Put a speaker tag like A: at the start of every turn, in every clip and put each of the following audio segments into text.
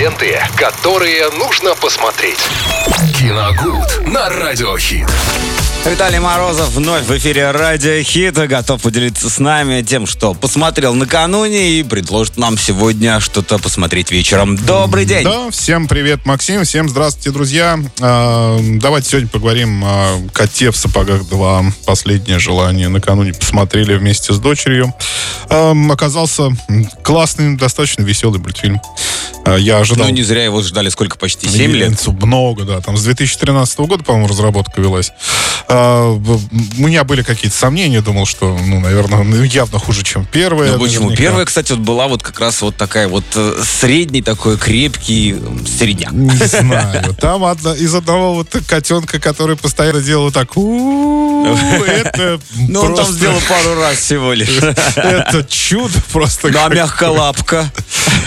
A: ленты, которые нужно посмотреть. Киногуд на Радиохит.
B: Виталий Морозов вновь в эфире Радио Хит. Готов поделиться с нами тем, что посмотрел накануне и предложит нам сегодня что-то посмотреть вечером. Добрый день!
C: Да, всем привет, Максим. Всем здравствуйте, друзья. А, давайте сегодня поговорим о «Коте в сапогах 2». Последнее желание. Накануне посмотрели вместе с дочерью. Оказался классный, достаточно веселый мультфильм. А, я ожидал...
B: Ну, не зря его ждали сколько, почти 7 лет?
C: Много, да. Там с 2013 года, по-моему, разработка велась. А, у меня были какие-то сомнения, думал, что, ну, наверное, ну, явно хуже, чем первая.
B: Ну, почему? Первая, кстати, вот была вот как раз вот такая вот э, средний такой крепкий средняк.
C: Не знаю. Там одна, из одного вот котенка, который постоянно делал так, это
B: Ну, он там сделал пару раз всего лишь.
C: Это чудо просто.
B: Да, мягкая лапка.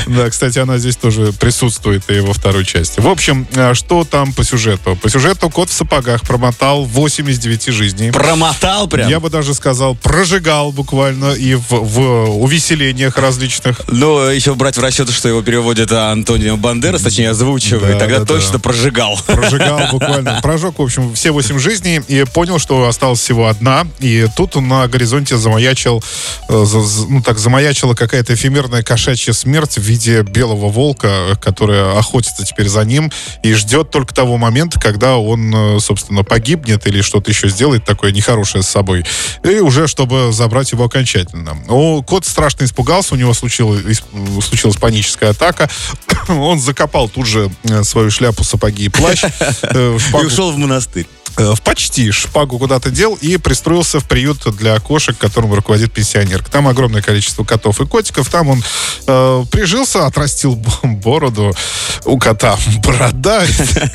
C: Да, кстати, она здесь тоже присутствует и во второй части. В общем, а что там по сюжету? По сюжету кот в сапогах промотал 80 из 9 жизней.
B: Промотал прям?
C: Я бы даже сказал, прожигал буквально и в, в увеселениях различных.
B: Ну, еще брать в расчет, что его переводит Антонио Бандерас, точнее, озвучивает, да, тогда да, точно да. прожигал.
C: Прожигал буквально. Прожег, в общем, все 8 жизней и понял, что осталась всего одна. И тут он на горизонте замаячил, э, ну так, замаячила какая-то эфемерная кошачья смерть в виде белого волка, которая охотится теперь за ним и ждет только того момента, когда он, э, собственно, погибнет или что-то еще сделает такое нехорошее с собой. И уже, чтобы забрать его окончательно. О, кот страшно испугался, у него случилась, случилась паническая атака. Он закопал тут же э, свою шляпу, сапоги и плащ.
B: Э, и ушел в монастырь.
C: Э, в почти шпагу куда-то дел и пристроился в приют для кошек, которым руководит пенсионерка. Там огромное количество котов и котиков. Там он э, прижился, отрастил бороду. У кота борода.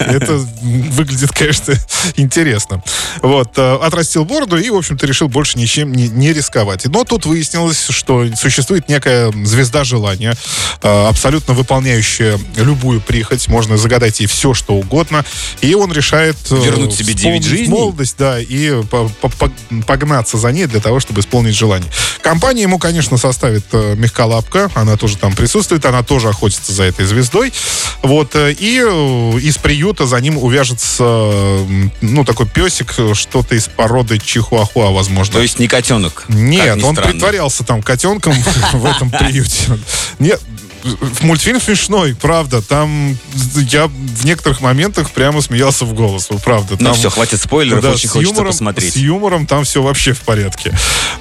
C: Это выглядит, конечно, интересно. Вот. Э, отрастил бороду и, в общем-то, решил больше ничем не, рисковать. Но тут выяснилось, что существует некая звезда желания, э, абсолютно выполняющая любую прихоть. Можно загадать ей все, что угодно. И он решает...
B: Вернуть себе деньги 9 жизней.
C: молодость, да, и погнаться за ней для того, чтобы исполнить желание. Компания ему, конечно, составит э, мягколапка, она тоже там присутствует, она тоже охотится за этой звездой. Вот, э, и э, из приюта за ним увяжется, ну, такой песик, что-то из породы чихуахуа, возможно.
B: То есть не котенок?
C: Нет, он притворялся там котенком в этом приюте. Нет, мультфильм смешной, правда. Там я в некоторых моментах прямо смеялся в голос, правда.
B: Ну там, ну все, хватит спойлеров, да, очень хочется юмором, посмотреть.
C: С юмором там все вообще в порядке.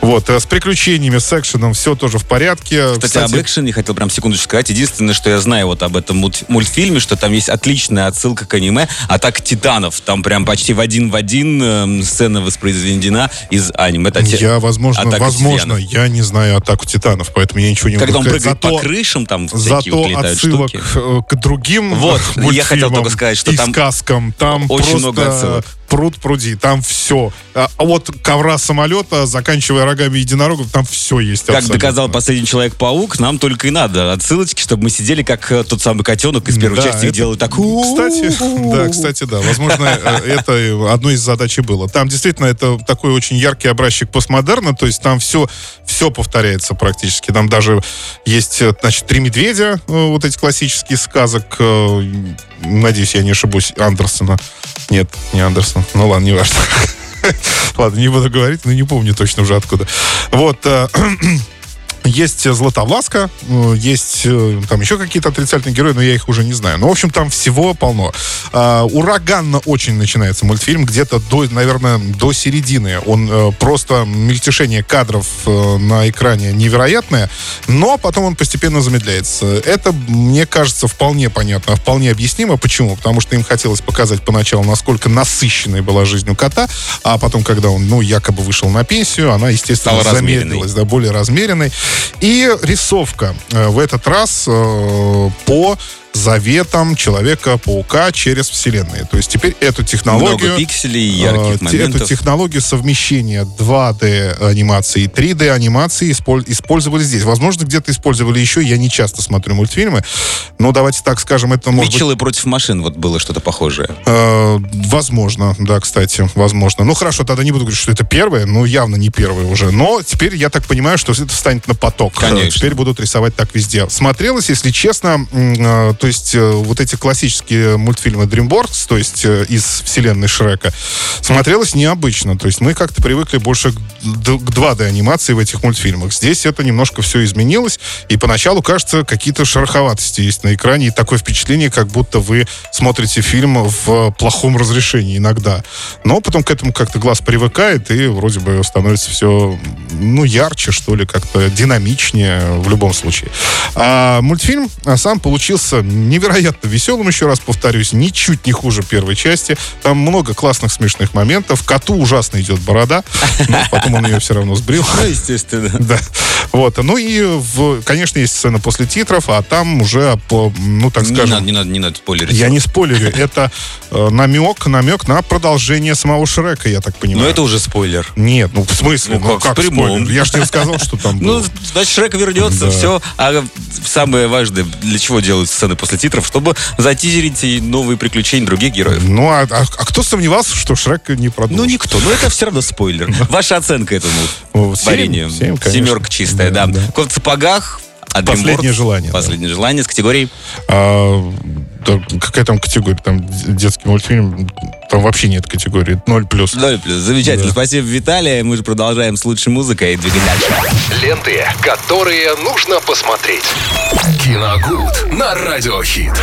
C: Вот, а с приключениями, с экшеном все тоже в порядке.
B: Кстати, Кстати об экшене хотел прям секундочку сказать. Единственное, что я знаю вот об этом мультфильме, что там есть отличная отсылка к аниме «Атака титанов». Там прям почти в один в один э, сцена воспроизведена из аниме. Это
C: я, возможно, возможно, титанов. я не знаю «Атаку титанов», поэтому я ничего не
B: Когда могу он прыгает Зато... по крышам, там
C: Зато отсылок штуки. Э, к другим
B: Вот, я хотел только сказать, что
C: и
B: там
C: сказкам. Там
B: очень много отсылок
C: пруд пруди, там все. А, а вот ковра самолета, заканчивая рогами единорогов, там все есть.
B: Как
C: абсолютно.
B: доказал последний Человек-паук, нам только и надо отсылочки, чтобы мы сидели, как э, тот самый котенок из первой да, части, это, делали так.
C: Кстати, да, кстати, да. Возможно, э, это одной из задач и было. Там действительно это такой очень яркий образчик постмодерна, то есть там все, все повторяется практически. Там даже есть, э, значит, три медведя, вот эти классические сказок. Надеюсь, я не ошибусь, Андерсона. Нет, не Андерсон. Ну ладно, не важно. Ладно, не буду говорить, но не помню точно уже откуда. Вот. Э, Есть Златовласка, э, есть э, там еще какие-то отрицательные герои, но я их уже не знаю. Ну, в общем, там всего полно. А, ураганно очень начинается мультфильм, где-то до, наверное, до середины. Он э, просто мельтешение кадров на экране невероятное, но потом он постепенно замедляется. Это, мне кажется, вполне понятно, вполне объяснимо. Почему? Потому что им хотелось показать поначалу, насколько насыщенной была жизнь у кота, а потом, когда он, ну, якобы вышел на пенсию, она, естественно, Стала замедлилась, да, более размеренной. И рисовка э, в этот раз э, по заветом Человека-паука через вселенные. То есть теперь эту технологию...
B: Много пикселей, ярких э, моментов.
C: Эту технологию совмещения 2D анимации и 3D анимации использовали здесь. Возможно, где-то использовали еще. Я не часто смотрю мультфильмы. Но давайте так скажем, это может
B: Митчеллы быть... против машин вот было что-то похожее.
C: Э, возможно, да, кстати, возможно. Ну хорошо, тогда не буду говорить, что это первое. Ну явно не первое уже. Но теперь я так понимаю, что это станет на поток.
B: Конечно.
C: Теперь будут рисовать так везде. Смотрелось, если честно, э, то то есть э, вот эти классические мультфильмы DreamWorks, то есть э, из вселенной Шрека, смотрелось необычно. То есть мы как-то привыкли больше к 2D-анимации в этих мультфильмах. Здесь это немножко все изменилось, и поначалу, кажется, какие-то шероховатости есть на экране, и такое впечатление, как будто вы смотрите фильм в плохом разрешении иногда. Но потом к этому как-то глаз привыкает, и вроде бы становится все, ну, ярче, что ли, как-то динамичнее в любом случае. А мультфильм сам получился невероятно веселым, еще раз повторюсь, ничуть не хуже первой части. Там много классных смешных моментов. Коту ужасно идет борода, но потом он ее все равно сбрил.
B: Ну, естественно.
C: Да. Вот. Ну и, в, конечно, есть сцена после титров, а там уже, по, ну, так скажем...
B: Не надо, не надо, не надо спойлерить.
C: Я не спойлерю. Это э, намек, намек на продолжение самого Шрека, я так понимаю.
B: Но это уже спойлер.
C: Нет, ну в смысле?
B: Ну, как, в прямом.
C: спойлер? Я же тебе сказал, что там
B: Ну, значит, Шрек вернется, все. А самое важное, для чего делают сцены после титров? Чтобы затизерить и новые приключения других героев.
C: Ну, а, а- а кто сомневался, что Шрек не продолжит?
B: Ну, никто. Но это все равно спойлер. Ваша оценка этому
C: Ну, конечно.
B: Семерка чистая, да. Кот в сапогах.
C: Последнее желание.
B: Последнее желание с категорией.
C: А, какая там категория? Там детский мультфильм, там вообще нет категории. 0 плюс.
B: Ноль плюс. Замечательно.
C: Да.
B: Спасибо, Виталий. Мы же продолжаем с лучшей музыкой и двигать дальше.
A: Ленты, которые нужно посмотреть. Киногуд на радиохит.